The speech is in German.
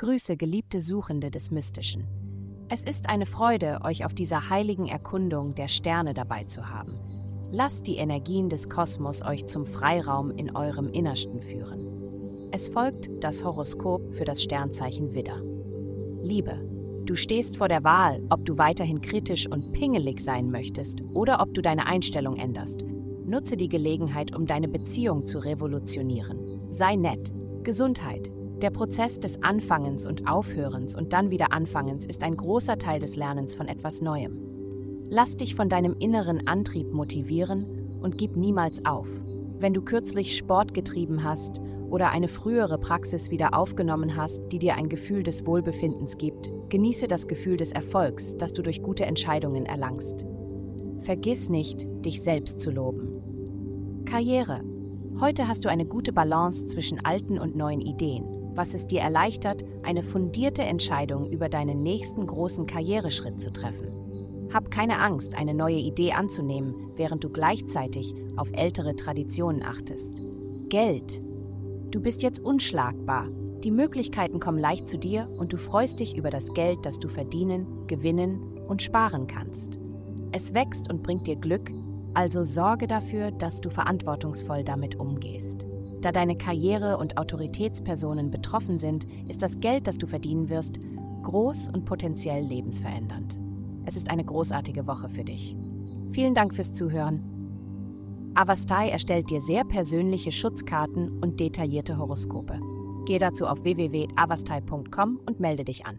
Grüße, geliebte Suchende des Mystischen. Es ist eine Freude, euch auf dieser heiligen Erkundung der Sterne dabei zu haben. Lasst die Energien des Kosmos euch zum Freiraum in eurem Innersten führen. Es folgt das Horoskop für das Sternzeichen Widder. Liebe, du stehst vor der Wahl, ob du weiterhin kritisch und pingelig sein möchtest oder ob du deine Einstellung änderst. Nutze die Gelegenheit, um deine Beziehung zu revolutionieren. Sei nett. Gesundheit. Der Prozess des Anfangens und Aufhörens und dann wieder Anfangens ist ein großer Teil des Lernens von etwas Neuem. Lass dich von deinem inneren Antrieb motivieren und gib niemals auf. Wenn du kürzlich Sport getrieben hast oder eine frühere Praxis wieder aufgenommen hast, die dir ein Gefühl des Wohlbefindens gibt, genieße das Gefühl des Erfolgs, das du durch gute Entscheidungen erlangst. Vergiss nicht, dich selbst zu loben. Karriere. Heute hast du eine gute Balance zwischen alten und neuen Ideen, was es dir erleichtert, eine fundierte Entscheidung über deinen nächsten großen Karriereschritt zu treffen. Hab keine Angst, eine neue Idee anzunehmen, während du gleichzeitig auf ältere Traditionen achtest. Geld. Du bist jetzt unschlagbar. Die Möglichkeiten kommen leicht zu dir und du freust dich über das Geld, das du verdienen, gewinnen und sparen kannst. Es wächst und bringt dir Glück, also sorge dafür, dass du verantwortungsvoll damit umgehst. Da deine Karriere und Autoritätspersonen betroffen sind, ist das Geld, das du verdienen wirst, groß und potenziell lebensverändernd. Es ist eine großartige Woche für dich. Vielen Dank fürs Zuhören. Avastai erstellt dir sehr persönliche Schutzkarten und detaillierte Horoskope. Geh dazu auf www.avastai.com und melde dich an.